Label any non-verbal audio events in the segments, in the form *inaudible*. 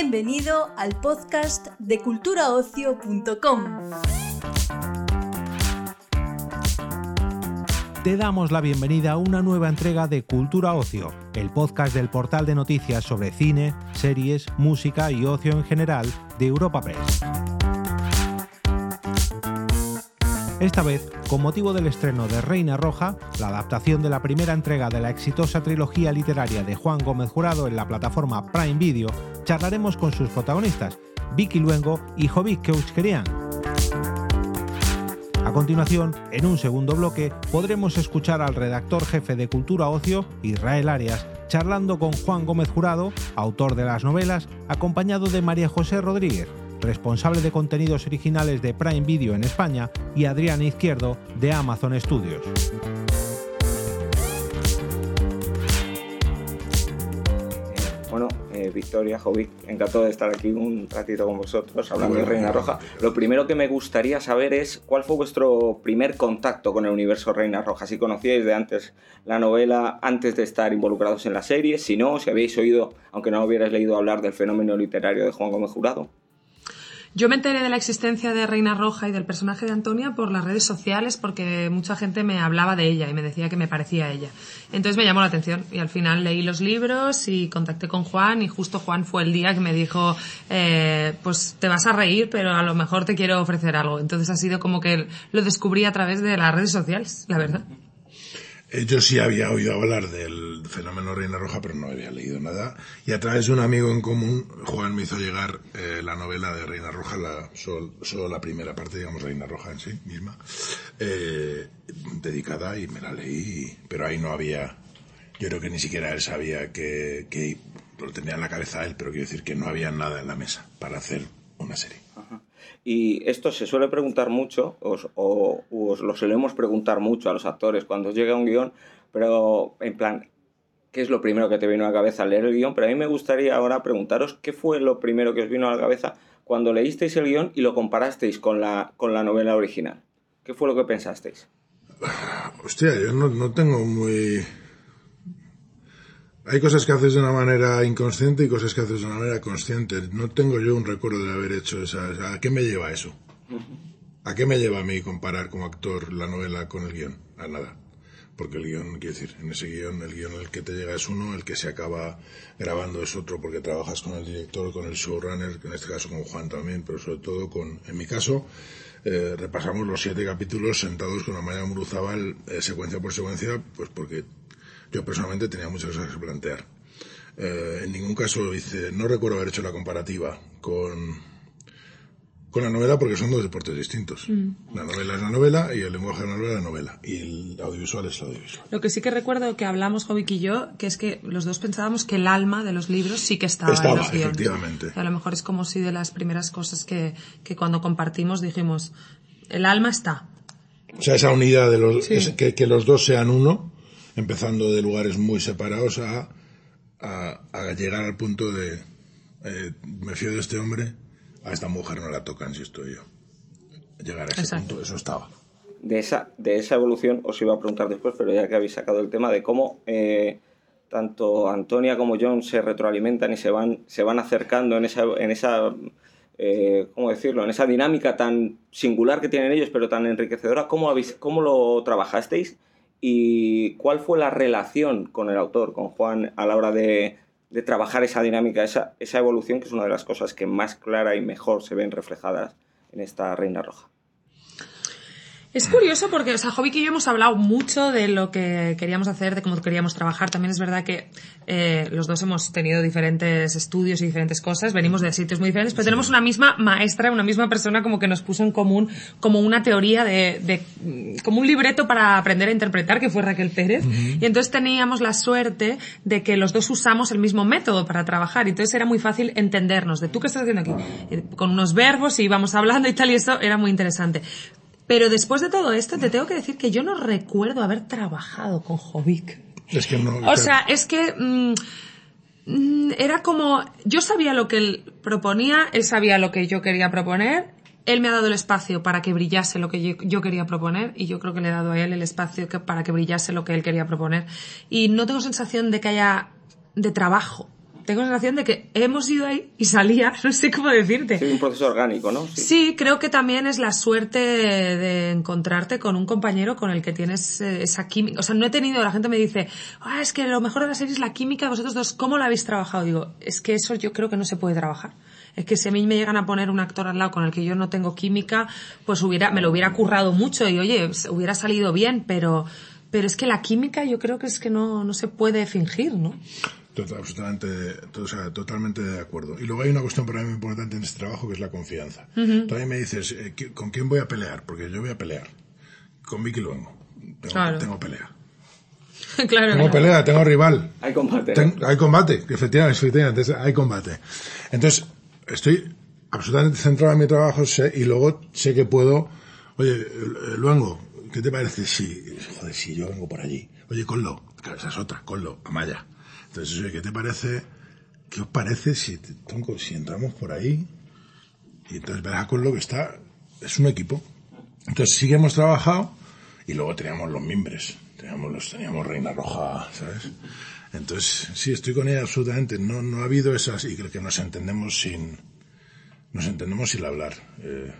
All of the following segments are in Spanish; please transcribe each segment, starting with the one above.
Bienvenido al podcast de culturaocio.com. Te damos la bienvenida a una nueva entrega de Cultura Ocio, el podcast del portal de noticias sobre cine, series, música y ocio en general de Europa Press. Esta vez, con motivo del estreno de Reina Roja, la adaptación de la primera entrega de la exitosa trilogía literaria de Juan Gómez Jurado en la plataforma Prime Video, charlaremos con sus protagonistas, Vicky Luengo y Jovic Keuskerian. A continuación, en un segundo bloque, podremos escuchar al redactor jefe de Cultura Ocio, Israel Arias, charlando con Juan Gómez Jurado, autor de las novelas, acompañado de María José Rodríguez, responsable de contenidos originales de Prime Video en España, y Adrián Izquierdo, de Amazon Studios. Eh, Victoria, Jovic, encantado de estar aquí un ratito con vosotros hablando de Reina Roja. Lo primero que me gustaría saber es cuál fue vuestro primer contacto con el universo Reina Roja. Si conocíais de antes la novela, antes de estar involucrados en la serie, si no, si habéis oído, aunque no hubierais leído hablar del fenómeno literario de Juan Gómez Jurado. Yo me enteré de la existencia de Reina Roja y del personaje de Antonia por las redes sociales porque mucha gente me hablaba de ella y me decía que me parecía ella. Entonces me llamó la atención y al final leí los libros y contacté con Juan y justo Juan fue el día que me dijo, eh, pues te vas a reír pero a lo mejor te quiero ofrecer algo. Entonces ha sido como que lo descubrí a través de las redes sociales, la verdad. Eh, yo sí había oído hablar del fenómeno Reina Roja, pero no había leído nada. Y a través de un amigo en común, Juan me hizo llegar eh, la novela de Reina Roja, la, solo, la primera parte, digamos, Reina Roja en sí misma, eh, dedicada y me la leí. Pero ahí no había, yo creo que ni siquiera él sabía que, que lo tenía en la cabeza él, pero quiero decir que no había nada en la mesa para hacer una serie. Y esto se suele preguntar mucho, os, o os lo solemos preguntar mucho a los actores cuando llega un guion, pero en plan, ¿qué es lo primero que te vino a la cabeza al leer el guion? Pero a mí me gustaría ahora preguntaros qué fue lo primero que os vino a la cabeza cuando leísteis el guion y lo comparasteis con la, con la novela original. ¿Qué fue lo que pensasteis? Hostia, yo no, no tengo muy hay cosas que haces de una manera inconsciente y cosas que haces de una manera consciente. No tengo yo un recuerdo de haber hecho esa. ¿A qué me lleva eso? ¿A qué me lleva a mí comparar como actor la novela con el guion? A nada. Porque el guion, quiero decir, en ese guion, el guion el que te llega es uno, el que se acaba grabando es otro, porque trabajas con el director, con el showrunner, en este caso con Juan también, pero sobre todo con, en mi caso, eh, repasamos los siete capítulos sentados con la Maya Muruzábal, eh, secuencia por secuencia, pues porque yo personalmente tenía muchas cosas que plantear. Eh, en ningún caso hice, no recuerdo haber hecho la comparativa con, con la novela porque son dos deportes distintos. Mm. La novela es la novela y el lenguaje de la novela es la novela. Y el audiovisual es el audiovisual. Lo que sí que recuerdo que hablamos, Jovic y yo, que es que los dos pensábamos que el alma de los libros sí que estaba, estaba en los efectivamente. A lo mejor es como si de las primeras cosas que, que cuando compartimos dijimos, el alma está. O sea, esa unidad de los, que, que los dos sean uno, empezando de lugares muy separados a, a, llegar al punto de eh, me fío de este hombre, a esta mujer no la tocan si estoy yo. Llegar a ese punto, eso estaba. De esa, de esa evolución os iba a preguntar después, pero ya que habéis sacado el tema de cómo eh, tanto Antonia como John se retroalimentan y se van, se van acercando en esa, en esa eh, ¿cómo decirlo? En esa dinámica tan singular que tienen ellos, pero tan enriquecedora, ¿cómo, habéis, cómo lo trabajasteis? Y cuál fue la relación con el autor, con Juan, a la hora de, de trabajar esa dinámica, esa, esa evolución, que es una de las cosas que más clara y mejor se ven reflejadas en esta Reina Roja. Es curioso porque, o sea, Jovic y yo hemos hablado mucho de lo que queríamos hacer, de cómo queríamos trabajar. También es verdad que eh, los dos hemos tenido diferentes estudios y diferentes cosas, venimos de sitios muy diferentes, pero tenemos una misma maestra, una misma persona como que nos puso en común como una teoría de, de como un libreto para aprender a interpretar, que fue Raquel Pérez. Y entonces teníamos la suerte de que los dos usamos el mismo método para trabajar. Y entonces era muy fácil entendernos de tú qué estás haciendo aquí, con unos verbos y íbamos hablando y tal, y eso era muy interesante. Pero después de todo esto, te tengo que decir que yo no recuerdo haber trabajado con Jovic. Es que no. O sea, es que mm, mm, era como. Yo sabía lo que él proponía, él sabía lo que yo quería proponer. Él me ha dado el espacio para que brillase lo que yo, quería proponer y yo creo que le he dado a él el espacio para que brillase lo que él quería proponer. Y no tengo sensación de que haya de trabajo tengo la sensación de que hemos ido ahí y salía, *laughs* no sé cómo decirte. Sí, un proceso orgánico, ¿no? Sí. creo que también es la suerte de encontrarte con un compañero con el que tienes eh, esa química. O sea, no he tenido, la gente me dice, ah, es que lo mejor de la serie es la química vosotros dos, ¿cómo la habéis trabajado? Digo, es que eso yo creo que no se puede trabajar. Es que si a mí me llegan a poner un actor al lado con el que yo no tengo química, pues hubiera, me lo hubiera currado mucho y oye, hubiera salido bien, pero, pero es que la química yo creo que es que no, no se puede fingir, ¿no? Absolutamente, o sea, totalmente de acuerdo. Y luego hay una cuestión para mí muy importante en este trabajo que es la confianza. Todavía me dices, eh, ¿con quién voy a pelear? Porque yo voy a pelear. Con Vicky Luengo. Tengo, tengo pelea. *laughs* claro, tengo pelea, tengo rival. Hay combate. hay combate, efectivamente, efectivamente, hay combate. Entonces, estoy absolutamente centrado en mi trabajo sé, y luego sé que puedo, oye, Luengo, ¿qué te parece si, joder, si yo vengo por allí? Oye, Conlo, esa es otra, Conlo, Amaya. Entonces, oye, ¿qué te parece, qué os parece si, si entramos por ahí? Y entonces verás Conlo que está, es un equipo. Entonces sí que hemos trabajado y luego teníamos los mimbres, teníamos teníamos Reina Roja, ¿sabes? Entonces, sí, estoy con ella absolutamente. No, no ha habido esas, y creo que nos entendemos sin, nos entendemos sin hablar. Eh,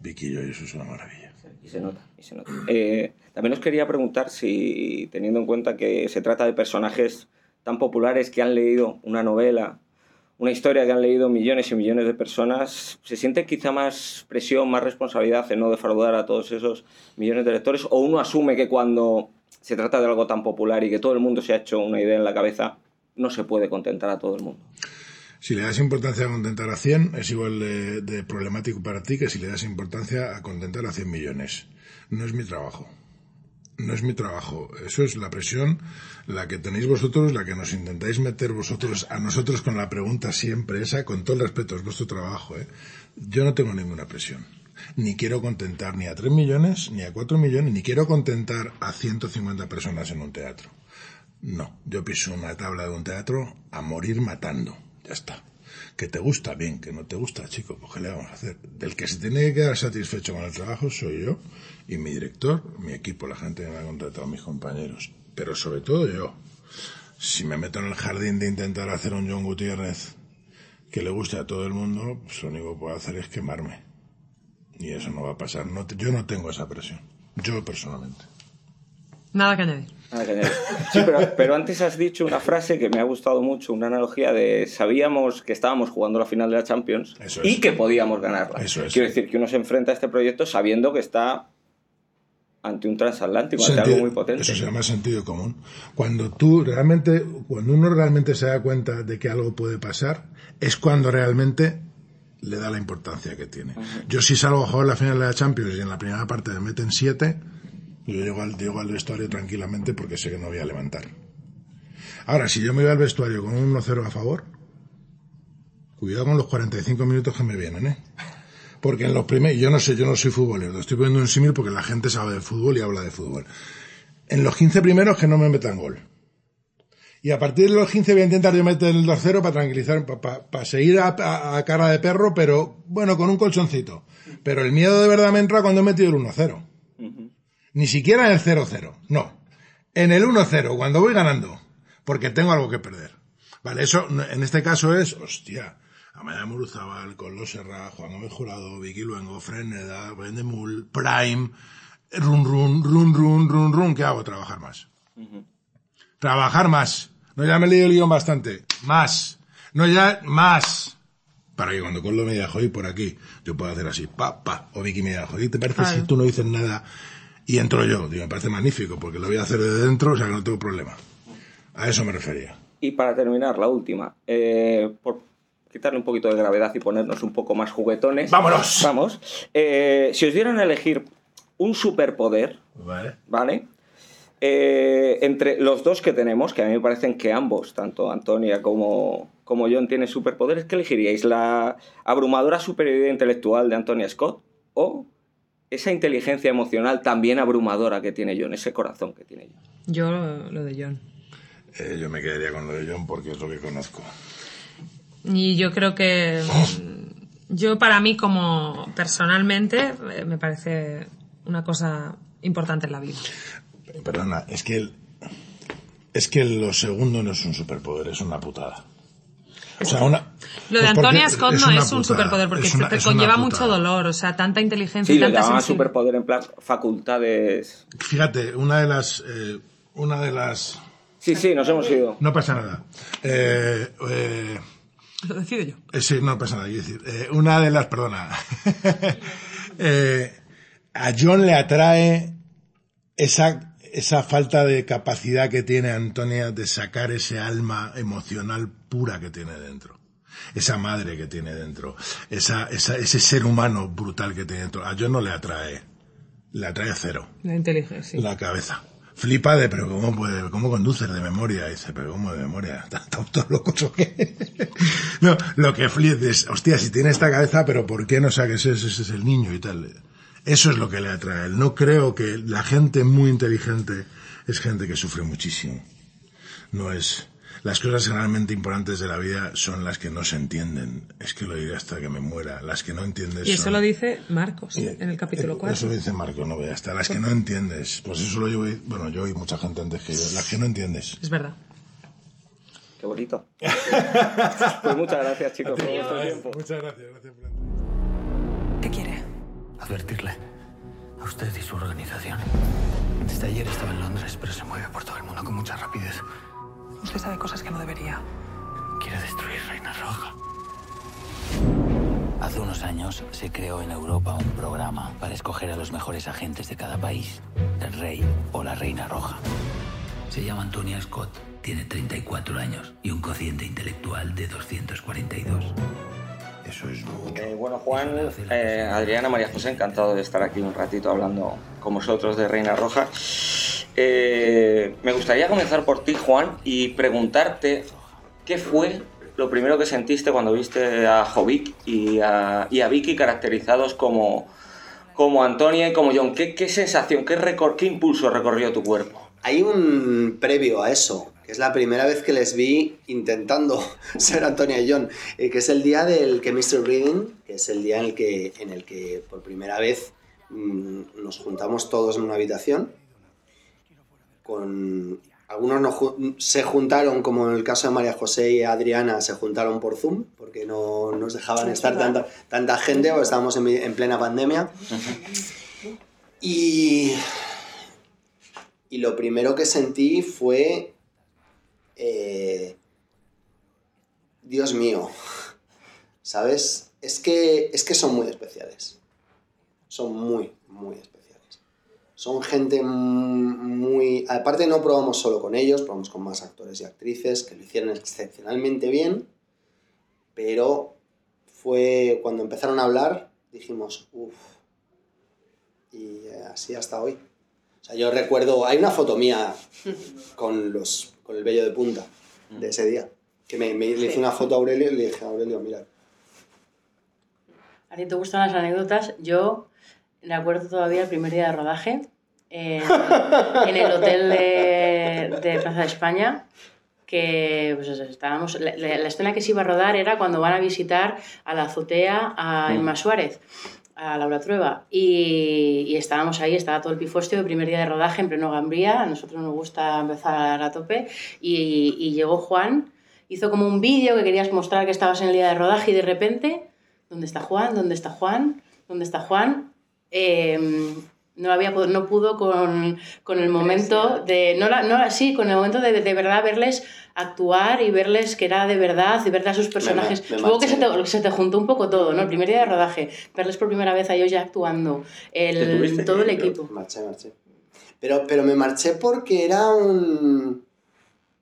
Vicky y yo, y eso es una maravilla. Y se nota, y se nota. Eh, también os quería preguntar si, teniendo en cuenta que se trata de personajes tan populares que han leído una novela, una historia que han leído millones y millones de personas, ¿se siente quizá más presión, más responsabilidad en no defraudar a todos esos millones de lectores? ¿O uno asume que cuando se trata de algo tan popular y que todo el mundo se ha hecho una idea en la cabeza, no se puede contentar a todo el mundo. Si le das importancia a contentar a 100, es igual de, problemático para ti que si le das importancia a contentar a 100 millones. No es mi trabajo. No es mi trabajo. Eso es la presión, la que tenéis vosotros, la que nos intentáis meter vosotros a nosotros con la pregunta siempre esa, con todo el respeto, es vuestro trabajo. ¿eh? Yo no tengo ninguna presión ni quiero contentar ni a 3 millones, ni a 4 millones, ni quiero contentar a 150 personas en un teatro. No, yo piso una tabla de un teatro a morir matando. Ya está. Que te gusta, bien, que no te gusta, chico, pues ¿qué le vamos a hacer? Del que se tiene que quedar satisfecho con el trabajo soy yo y mi director, mi equipo, la gente que me ha contratado, mis compañeros. Pero sobre todo yo. Si me meto en el jardín de intentar hacer un John Gutiérrez que le guste a todo el mundo, pues lo único que puedo hacer es quemarme. Y eso no va a pasar. No yo no tengo esa presión. Yo personalmente. Nada que añadir. Nada que añadir. Sí, pero, antes has dicho una frase que me ha gustado mucho, una analogía de sabíamos que estábamos jugando la final de la Champions y que podíamos ganarla. Eso es. Quiero decir que uno se enfrenta a este proyecto sabiendo que está ante un transatlántico, ante algo muy potente. Eso se llama sentido común. Cuando tú realmente, cuando uno realmente se da cuenta de que algo puede pasar, es cuando realmente le da la importancia que tiene. Yo si salgo a jugar la final de la Champions y en la primera parte me meten siete, yo llego al, llego al vestuario tranquilamente porque sé que no voy a levantar. Ahora, si yo me voy al vestuario con un 1-0 a favor, cuidado con los 45 minutos que me vienen, ¿eh? Porque en los primeros, yo no sé, yo no soy futbolero, estoy poniendo un símil porque la gente sabe de fútbol y habla de fútbol. En los 15 primeros que no me metan gol. Y a partir de los 15 voy a intentar yo meter el 2-0 para tranquilizar, para, seguir a, cara de perro, pero bueno, con un colchoncito. Pero el miedo de verdad me entra cuando he metido el 1-0. Ni siquiera en el 0-0, no. En el 1-0, cuando voy ganando. Porque tengo algo que perder. Vale, eso en este caso es, hostia, Amaya Muruzabal, Carlos Serra, Juan Gómez Jurado, Vicky Luengo, Freneda, Vendemul, Prime, run, run, run, run, run, run, ¿qué hago? Trabajar más. Trabajar más. No ya me he leído el guion bastante. Más. No ya, más. Para que cuando Coldo me diga, joder, por aquí, yo pueda hacer así, pa, pa. O Vicky me diga, joder, ¿te parece si tú no dices nada y entro yo? Digo, me parece magnífico, porque lo voy a hacer de dentro, o sea que no tengo problema. A eso me refería. Y para terminar, la última. Eh, por quitarle un poquito de gravedad y ponernos un poco más juguetones. ¡Vámonos! Vamos. Eh, si os dieran a elegir un superpoder, ¿vale? ¿vale? Eh, entre los dos que tenemos, que a mí me parecen que ambos, tanto Antonia como, como John, tienen superpoderes, ¿qué elegiríais? ¿La abrumadora superioridad intelectual de Antonia Scott o esa inteligencia emocional también abrumadora que tiene John, ese corazón que tiene John? Yo lo, de John. Eh, yo me quedaría con lo de John porque es lo que conozco. Y yo creo que yo para mí como personalmente eh, me parece una cosa importante en la vida. Perdona, es que el, es que lo segundo no es un superpoder, es una putada. O sea, una, Lo de pues porque Antonia Scott no es un superpoder porque una- te conlleva mucho dolor, o sea, tanta inteligencia Sí, y lo tanta sensibilidad. superpoder en plan facultades. Fíjate, una de las... eh, una de las... Sí, sí, nos hemos ido. No pasa nada. Eh, eh, Lo decido yo. Sí, no pasa nada. decir, eh, una de las, perdona, *laughs* Eh, a John le atrae esa, esa falta de capacidad que tiene Antonia de sacar ese alma emocional pura que tiene dentro. Esa madre que tiene dentro. Esa, esa, ese ser humano brutal que tiene dentro. A John no le atrae. Le atrae cero La inteligencia, la cabeza. Flipa de, pero ¿cómo puede, cómo conduces de memoria? Dice, pero ¿cómo de memoria? *laughs* ¿Estamos todos locos o qué? *laughs* no, lo que flipa es, hostia, si tiene esta cabeza, pero ¿por qué no saques ese, ese es el niño y tal? Eso es lo que le atrae. No creo que la gente muy inteligente es gente que sufre muchísimo. No es, las cosas realmente importantes de la vida son las que no se entienden. Es que lo diré hasta que me muera. Las que no entiendes Y eso son- lo dice Marcos y- en el capítulo eh, 4. Eso lo dice Marco, no veas. Hasta las que no entiendes. Pues eso lo llevo, bueno, yo y mucha gente antes que yo. Las que no entiendes. Es verdad. Qué bonito. *laughs* pues muchas gracias, chicos, por vuestro tiempo. Muchas gracias, gracias por ¿Qué quiere? Advertirle. A usted y su organización. Desde ayer estaba en Londres, pero se mueve por todo el mundo con mucha rapidez. Usted sabe cosas que no debería. Quiere destruir Reina Roja. Hace unos años se creó en Europa un programa para escoger a los mejores agentes de cada país, el rey o la reina roja. Se llama Antonia Scott, tiene 34 años y un cociente intelectual de 242. Eso es mucho. Eh, bueno, Juan, eh, Adriana, María José, encantado de estar aquí un ratito hablando con vosotros de Reina Roja. Eh, me gustaría comenzar por ti, Juan, y preguntarte qué fue lo primero que sentiste cuando viste a Jovic y a, Vicky caracterizados como, como Antonia y como John. ¿Qué, sensación, qué, recor- qué impulso recorrió tu cuerpo? Hay un previo a eso, que es la primera vez que les vi intentando *laughs* ser Antonia y John, eh, que es el día del Chemistry Reading, que es el día en el que, en el que por primera vez mm, nos juntamos todos en una habitación. Con, algunos no se juntaron, como en el caso de María José y Adriana, se juntaron por Zoom, porque no nos dejaban estar tanta, tanta gente, o estábamos en, en plena pandemia. *laughs* Y y lo primero que sentí fue. eh, Dios mío. ¿Sabes? Es que, es que son muy especiales. Son muy, muy especiales. Son gente muy. Aparte, no probamos solo con ellos, probamos con más actores y actrices que lo hicieron excepcionalmente bien. Pero fue cuando empezaron a hablar, dijimos, uff. Y eh, así hasta hoy. O sea, yo recuerdo, hay una foto mía *laughs* con, los, con el vello de punta de ese día. Que me, me- le hice una foto a Aurelio y le dije, Aurelio, mira. A ti te gustan las anécdotas. Yo me acuerdo todavía el primer día de rodaje en, en el hotel de, de Plaza de España. Que pues, estábamos. La, la- la escena que se iba a rodar era cuando van a visitar a la azotea a Emma Suárez, a Laura Trueba. Y, y estábamos ahí, estaba todo el pifuestio de primer día de rodaje en pleno Gambría. A nosotros nos gusta empezar a tope. Y, y llegó Juan, hizo como un vídeo que querías mostrar que estabas en el día de rodaje y de repente ¿Dónde está Juan? ¿Dónde está Juan? ¿Dónde está Juan? Eh, no, había, no pudo con, con el momento de... No, la- no, sí, con el momento de, de verdad verles actuar y verles que era de verdad y ver a sus personajes. me Supongo que se te, se te juntó un poco todo, ¿no? El primer día de rodaje, verles por primera vez a ellos ya actuando, ¿Te el, todo el equipo. Marché, marché. Pero, pero me marché porque era un.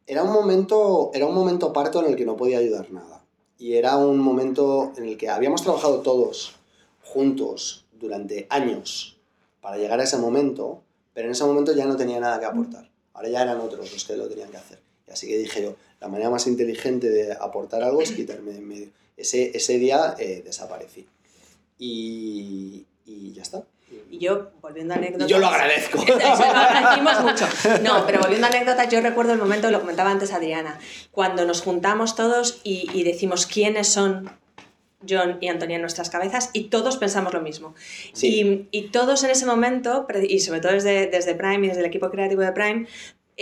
Era un momento. Era un momento parto en el que no podía ayudar nada. Y era un momento en el que habíamos trabajado todos juntos durante años para llegar a ese momento, pero en ese momento ya no tenía nada que aportar. Ahora ya eran otros los que lo tenían que hacer. Y así que dije yo, la manera más inteligente de aportar algo es quitarme de en medio. Ese, ese día eh, desaparecí. Y, y ya está. Y yo, volviendo a anécdotas... Yo lo agradezco. *laughs* Eso lo agradecimos mucho. No, pero volviendo a anécdotas, yo recuerdo el momento, lo comentaba antes Adriana, cuando nos juntamos todos y, y decimos quiénes son John y Antonia en nuestras cabezas y todos pensamos lo mismo. Sí. Y, y todos en ese momento, y sobre todo desde, desde Prime y desde el equipo creativo de Prime,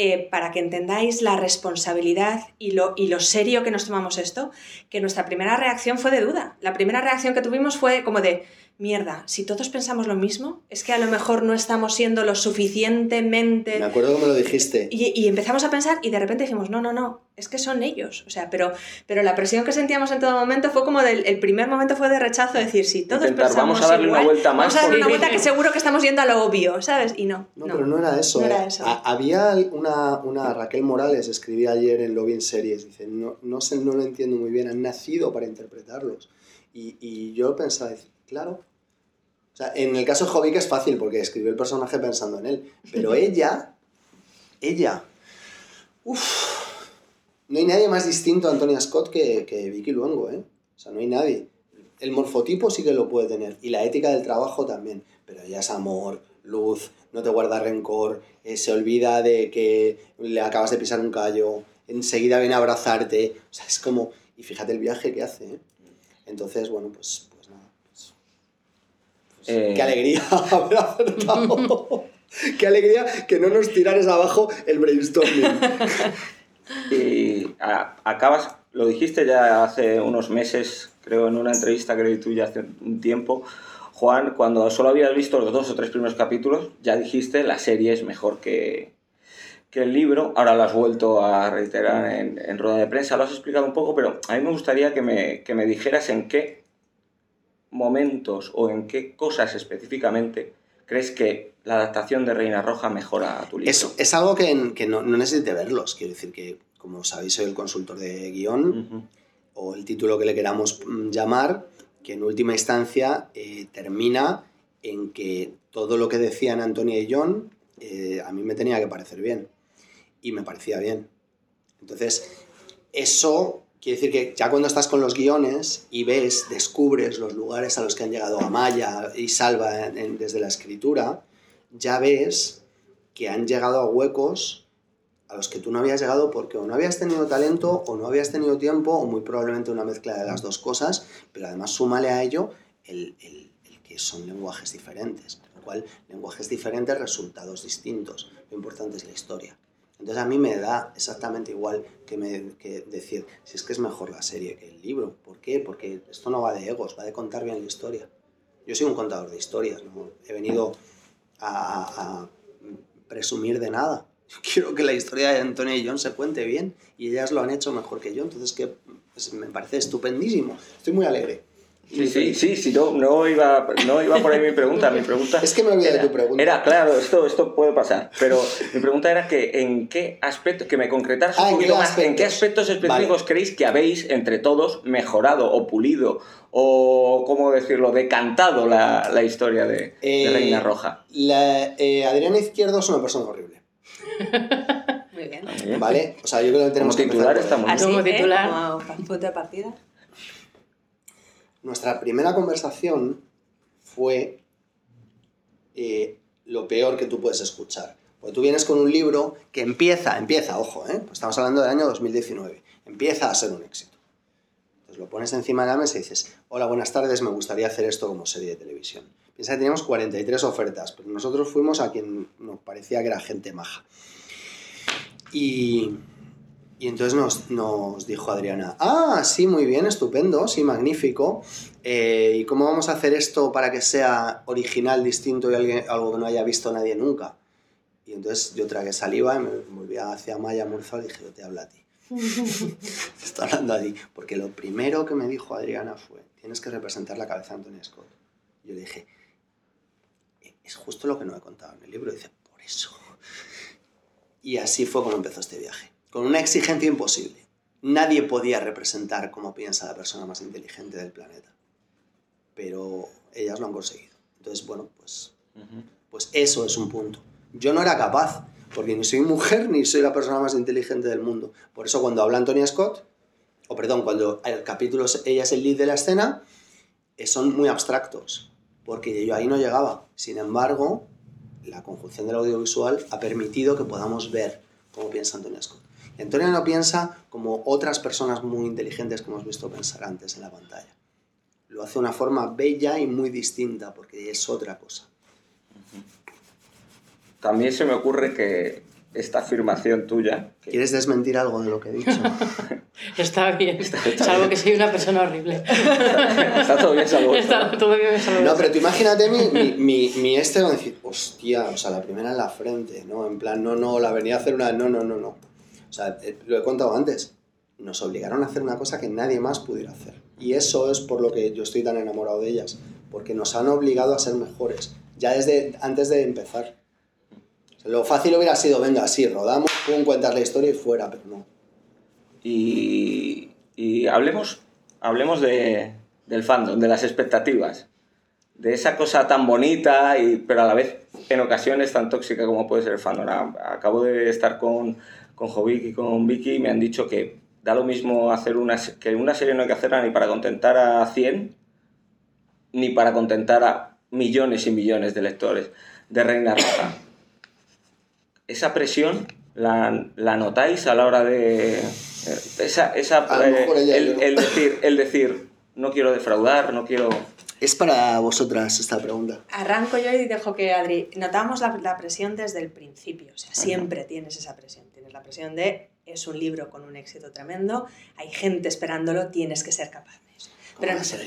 eh, para que entendáis la responsabilidad y lo, y lo serio que nos tomamos esto, que nuestra primera reacción fue de duda. La primera reacción que tuvimos fue como de, mierda, si todos pensamos lo mismo, es que a lo mejor no estamos siendo lo suficientemente... Me acuerdo me lo dijiste. Y, y empezamos a pensar y de repente dijimos, no, no, no, es que son ellos. O sea, pero, pero la presión que sentíamos en todo momento fue como del el primer momento fue de rechazo, decir, si todos Intentar, pensamos vamos a darle igual, una vuelta más Vamos a darle una vuelta que seguro que estamos yendo a lo obvio, ¿sabes? Y no. No, pero no era eso. No eh. era eso. Ha- Había una, una Raquel Morales, escribía ayer en Lobby en Series, dice, no, no sé, no lo entiendo muy bien, han nacido para interpretarlos. Y, y yo pensaba, decir, claro. O sea, en el caso de Jovic es fácil porque escribió el personaje pensando en él, pero *laughs* ella, ella, uff, no hay nadie más distinto a Antonia Scott que, que Vicky Luengo, ¿eh? O sea, no hay nadie. El morfotipo sí que lo puede tener y la ética del trabajo también, pero ella es amor, luz, no te guarda rencor, eh, se olvida de que le acabas de pisar un callo, enseguida viene a abrazarte, o sea, es como, y fíjate el viaje que hace, ¿eh? Entonces, bueno, pues, Eh. qué alegría *laughs* haber acertado. qué alegría que no nos tirares abajo el brainstorming. *laughs* Y a- acabas, lo dijiste ya hace unos meses, creo en una entrevista que leí tuya hace un tiempo, Juan, cuando solo habías visto los dos o tres primeros capítulos, ya dijiste la serie es mejor que, que el libro. Ahora lo has vuelto a reiterar en, en rueda de prensa, lo has explicado un poco, pero a mí me gustaría que me, que me dijeras en qué momentos o en qué cosas específicamente crees que la adaptación de Reina Roja mejora tu libro. Eso, es algo que, en- que no, no necesite verlos. Quiero decir que, como sabéis, soy el consultor de guion, o el título que le queramos mm, llamar, que en última instancia eh, termina en que todo lo que decían Antonia y John eh, a mí me tenía que parecer bien. Y me parecía bien. Entonces, eso quiere decir que ya cuando estás con los guiones y ves, descubres los lugares a los que han llegado Amaya y Salva desde la escritura, ya ves que han llegado a huecos a los que tú no habías llegado porque o no habías tenido talento o no habías tenido tiempo o muy probablemente una mezcla de las dos cosas, pero además súmale a ello el, el- el que son lenguajes diferentes, con lo cual lenguajes diferentes, resultados distintos. Lo importante es la historia. Entonces a mí me da exactamente igual que, me, que decir si es que es mejor la serie que el libro. ¿Por qué? Porque esto no va de egos, va de contar bien la historia. Yo soy un contador de historias, no he venido a, a- presumir de nada. Yo *laughs* quiero que la historia de Antonia y John se cuente bien y ellas lo han hecho mejor que yo, entonces que pues, me parece estupendísimo. Estoy muy alegre. Sí, sí, sí, sí, no, no, iba, no iba por ahí mi pregunta. Mi pregunta *laughs* Es que me olvidé de era, tu pregunta. Era, claro, esto, esto puede pasar, pero mi pregunta era que en qué aspectos, que me concretaras un Ah, ¿en poquito qué más, en qué aspectos? aspectos específicos Vale. creéis que habéis entre todos mejorado o pulido o, ¿cómo decirlo?, decantado la, la historia de, de Eh, Reina Roja. La, eh, Adriana Izquierdo es una persona horrible, Muy bien. Muy bien. ¿vale? O sea, yo creo que tenemos Como que titular está muy Así, Como ¿eh? titular. Como pa- punto de partida. Nuestra primera conversación fue eh, lo peor que tú puedes escuchar. Porque tú vienes con un libro que empieza, empieza, ojo, ¿eh? Pues estamos hablando del año 2019, empieza a ser un éxito. Entonces lo pones encima de la mesa y dices, hola, buenas tardes, me gustaría hacer esto como serie de televisión. Piensa que teníamos 43 ofertas, pero nosotros fuimos a quien nos parecía que era gente maja. Y, y entonces nos, nos dijo Adriana, ah, sí, muy bien, estupendo, sí, magnífico. Eh, ¿Y cómo vamos a hacer esto para que sea original, distinto y alguien- algo que no haya visto nadie nunca? Y entonces yo tragué saliva y me volví hacia Maya Murzal y dije, yo te hablo a ti. *laughs* te estoy hablando a ti. Porque lo primero que me dijo Adriana fue, tienes que representar la cabeza de Antonia Scott. Yo le dije, "Eh, es justo lo que no he contado en el libro. Y dice, por eso. Y así fue como empezó este viaje. Con una exigencia imposible. Nadie podía representar cómo piensa la persona más inteligente del planeta. Pero ellas lo han conseguido. Entonces, bueno, pues, pues eso es un punto. Yo no era capaz, porque ni soy mujer ni soy la persona más inteligente del mundo. Por eso cuando habla Antonia Scott, o perdón, cuando el capítulo ella es el lead de la escena, eh, son muy abstractos, porque yo ahí no llegaba. Sin embargo, la conjunción del audiovisual ha permitido que podamos ver cómo piensa Antonia Scott. Y Antonia no piensa como otras personas muy inteligentes que hemos visto pensar antes en la pantalla. Lo hace de una forma bella y muy distinta, porque es otra cosa. También se me ocurre que esta afirmación tuya. que- ¿Quieres desmentir algo de lo que he dicho? *laughs* Está bien, salvo que soy una persona horrible. Está todo bien, salvo eso. Está todo bien, salvo *laughs* No, eso. pero tú imagínate mi, mi, mi, mi este decir, hostia, o sea, la primera en la frente, ¿no? En plan, no, no, la venía a hacer una, no, no, no, no. O sea, eh, lo he contado antes, nos obligaron a hacer una cosa que nadie más pudiera hacer. Y eso es por lo que yo estoy tan enamorado de ellas, porque nos han obligado a ser mejores, ya desde antes de empezar. O sea, lo fácil hubiera sido, venga, sí, rodamos, pum, cuentas la historia y fuera, pero no. Y, y hablemos, hablemos de, del fandom, de las expectativas. De esa cosa tan bonita, y, pero a la vez en ocasiones tan tóxica como puede ser el fandom. Acabo de estar con, con Jovic y con Vicky me han dicho que da lo mismo hacer una, que una serie no hay que hacerla ni para contentar a 100 ni para contentar a millones y millones de lectores de Reina Roja. Esa presión la, la notáis a la hora de... Esa, esa, eh, ella y el, no. el decir, el decir, no quiero defraudar, no quiero... Es para vosotras esta pregunta. Arranco yo y dejo que Adri. Notamos la, la presión desde el principio. O sea, siempre tienes esa presión. Tienes la presión de es un libro con un éxito tremendo, hay gente esperándolo, tienes que ser capaz de eso. Pero, estar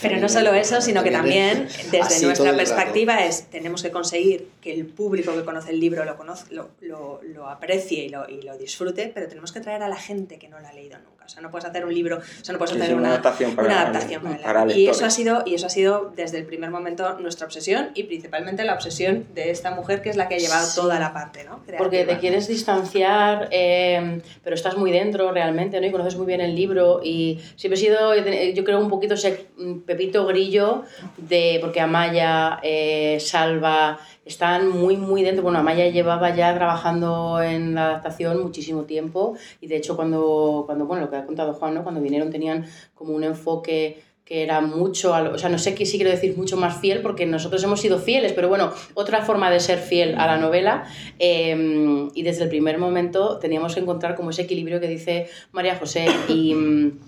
pero no solo eso, sino que también, desde nuestra perspectiva, es tenemos que conseguir que el público que conoce el libro lo, lo, lo, lo aprecie y lo, y lo disfrute, pero tenemos que traer a la gente que no lo ha leído nunca. O sea, no puedes hacer un libro, o sea, no puedes Sí, hacer sí, una una, adaptación para- una adaptación para para. Y eso, ha sido, y eso ha sido desde el primer momento nuestra obsesión y principalmente la obsesión de esta mujer que es la que ha llevado Sí. toda la parte, ¿no? Porque te quieres distanciar, eh, pero estás muy dentro realmente, ¿no? Y conoces muy bien el libro y siempre he sido, yo creo, un poquito ese pepito grillo de, porque Amaya, eh, Salva, están muy, muy dentro. Bueno, Amaya llevaba ya trabajando en la adaptación muchísimo tiempo y de hecho cuando, cuando bueno, lo que ha contado Juan, ¿no? Cuando vinieron tenían como un enfoque que era mucho, o sea, no sé qué sí quiero decir mucho más fiel, porque nosotros hemos sido fieles, pero bueno, otra forma de ser fiel a la novela, eh, y desde el primer momento teníamos que encontrar como ese equilibrio que dice María José, y, *coughs*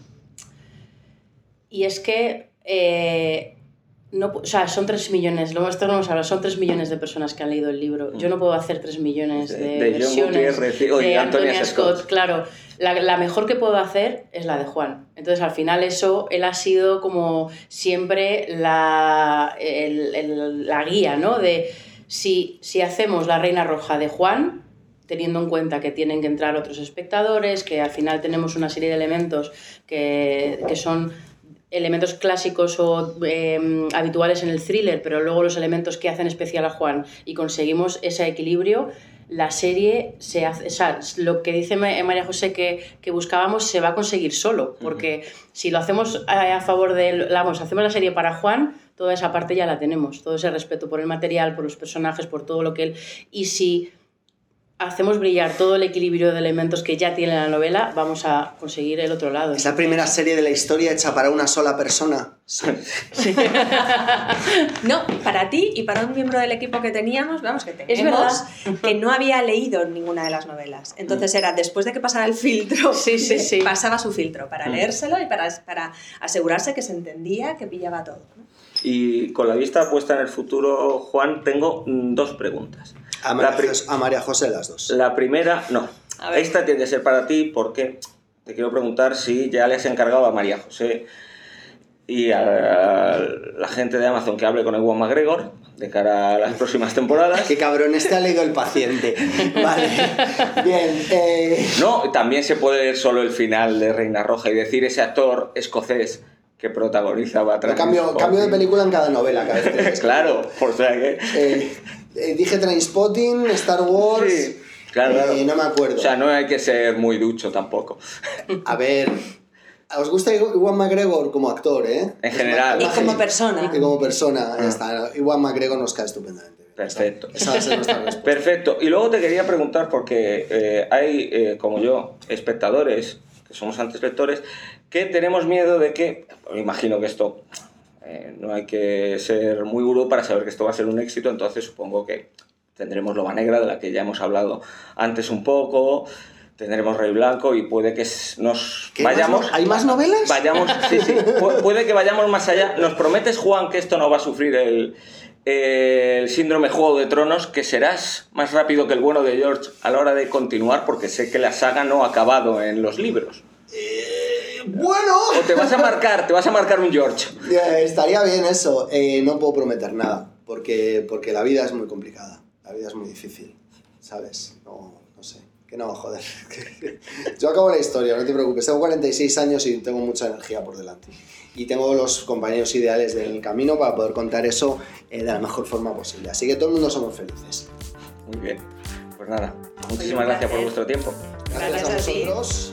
y es que, eh, no, o sea, son 3 millones, lo esto hemos hablado, son 3 millones de personas que han leído el libro, yo no puedo hacer 3 millones de, De- de John versiones o de de Antonia Antonia Scott. Scott, claro, la, la mejor que puedo hacer es la de Juan. Entonces, al final, eso, él ha sido como siempre la, el- el- la guía, ¿no? De si, si hacemos la Reina Roja de Juan, teniendo en cuenta que tienen que entrar otros espectadores, que al final tenemos una serie de elementos que, que son elementos clásicos o eh, habituales en el thriller, pero luego los elementos que hacen especial a Juan y conseguimos ese equilibrio, la serie se hace, o sea, lo que dice Ma- María José que, que buscábamos se va a conseguir solo, porque si lo hacemos a, a favor de, vamos, hacemos la serie para Juan, toda esa parte ya la tenemos, todo ese respeto por el material, por los personajes, por todo lo que él, y si hacemos brillar todo el equilibrio de elementos que ya tiene la novela, vamos a conseguir el otro lado. Es la primera serie de la historia hecha para una sola persona. *laughs* No, para ti y para un miembro del equipo que teníamos, vamos, que Es tenemos, que no había leído ninguna de las novelas. Entonces era después de que pasara el filtro, *laughs* Sí, sí, de- sí. pasaba su filtro para Mm. leérselo y para, para asegurarse que se entendía, que pillaba todo. ¿no? Y con la vista puesta en el futuro, Juan, tengo mm, dos preguntas. A La María, pri- José, a María José las dos. La primera, no. A ver. Esta tiene que ser para ti porque te quiero preguntar si ya le has encargado a María José y a la gente de Amazon que hable con Ewan McGregor de cara a las próximas temporadas. Qué cabrón, este ha leído el paciente. Vale. Bien. eh, No, también se puede ver solo el final de Reina Roja y decir ese actor escocés que protagonizaba cambio, cambio de película en cada novela. Cada vez. *laughs* Claro, o sea que... Eh, eh, dije Trainspotting, Star Wars. Sí, claro, claro. eh, no me acuerdo. O sea, no hay que ser muy ducho tampoco. A ver. ¿Os gusta Iwan McGregor como actor, eh? En general. Y como persona. Y como persona, Ah. ya está. Iwan McGregor nos cae estupendamente. Perfecto. Esa va a ser nuestra respuesta. Perfecto. Y luego te quería preguntar, porque eh, hay, eh, como yo, espectadores, que somos antes lectores, que tenemos miedo de que, me imagino que esto eh, no hay que ser muy gurú para saber que esto va a ser un éxito, entonces supongo que tendremos Loba Negra, de la que ya hemos hablado antes un poco, tendremos Rey Blanco y puede que nos ¿Qué más vayamos... no- ¿Hay más novelas? Vayamos, sí, sí, pu- puede que vayamos más allá. ¿Nos prometes, Juan, que esto no va a sufrir el, eh, el síndrome Juego de Tronos, que serás más rápido que el bueno de George a la hora de continuar, porque sé que la saga no ha acabado en los libros. Bueno. O te vas a marcar, te vas a marcar un George. Eh, estaría bien eso. Eh, no puedo prometer nada, porque, porque la vida es muy complicada. La vida es muy difícil, ¿sabes? No. Que no, joder. *laughs* Yo acabo la historia, no te preocupes. Tengo 46 años y tengo mucha energía por delante. Y tengo los compañeros ideales del camino para poder contar eso eh, de la mejor forma posible. Así que todo el mundo somos felices. Muy bien. Pues nada, muchísimas gracias por vuestro tiempo. Gracias, Gracias a a ti. vosotros,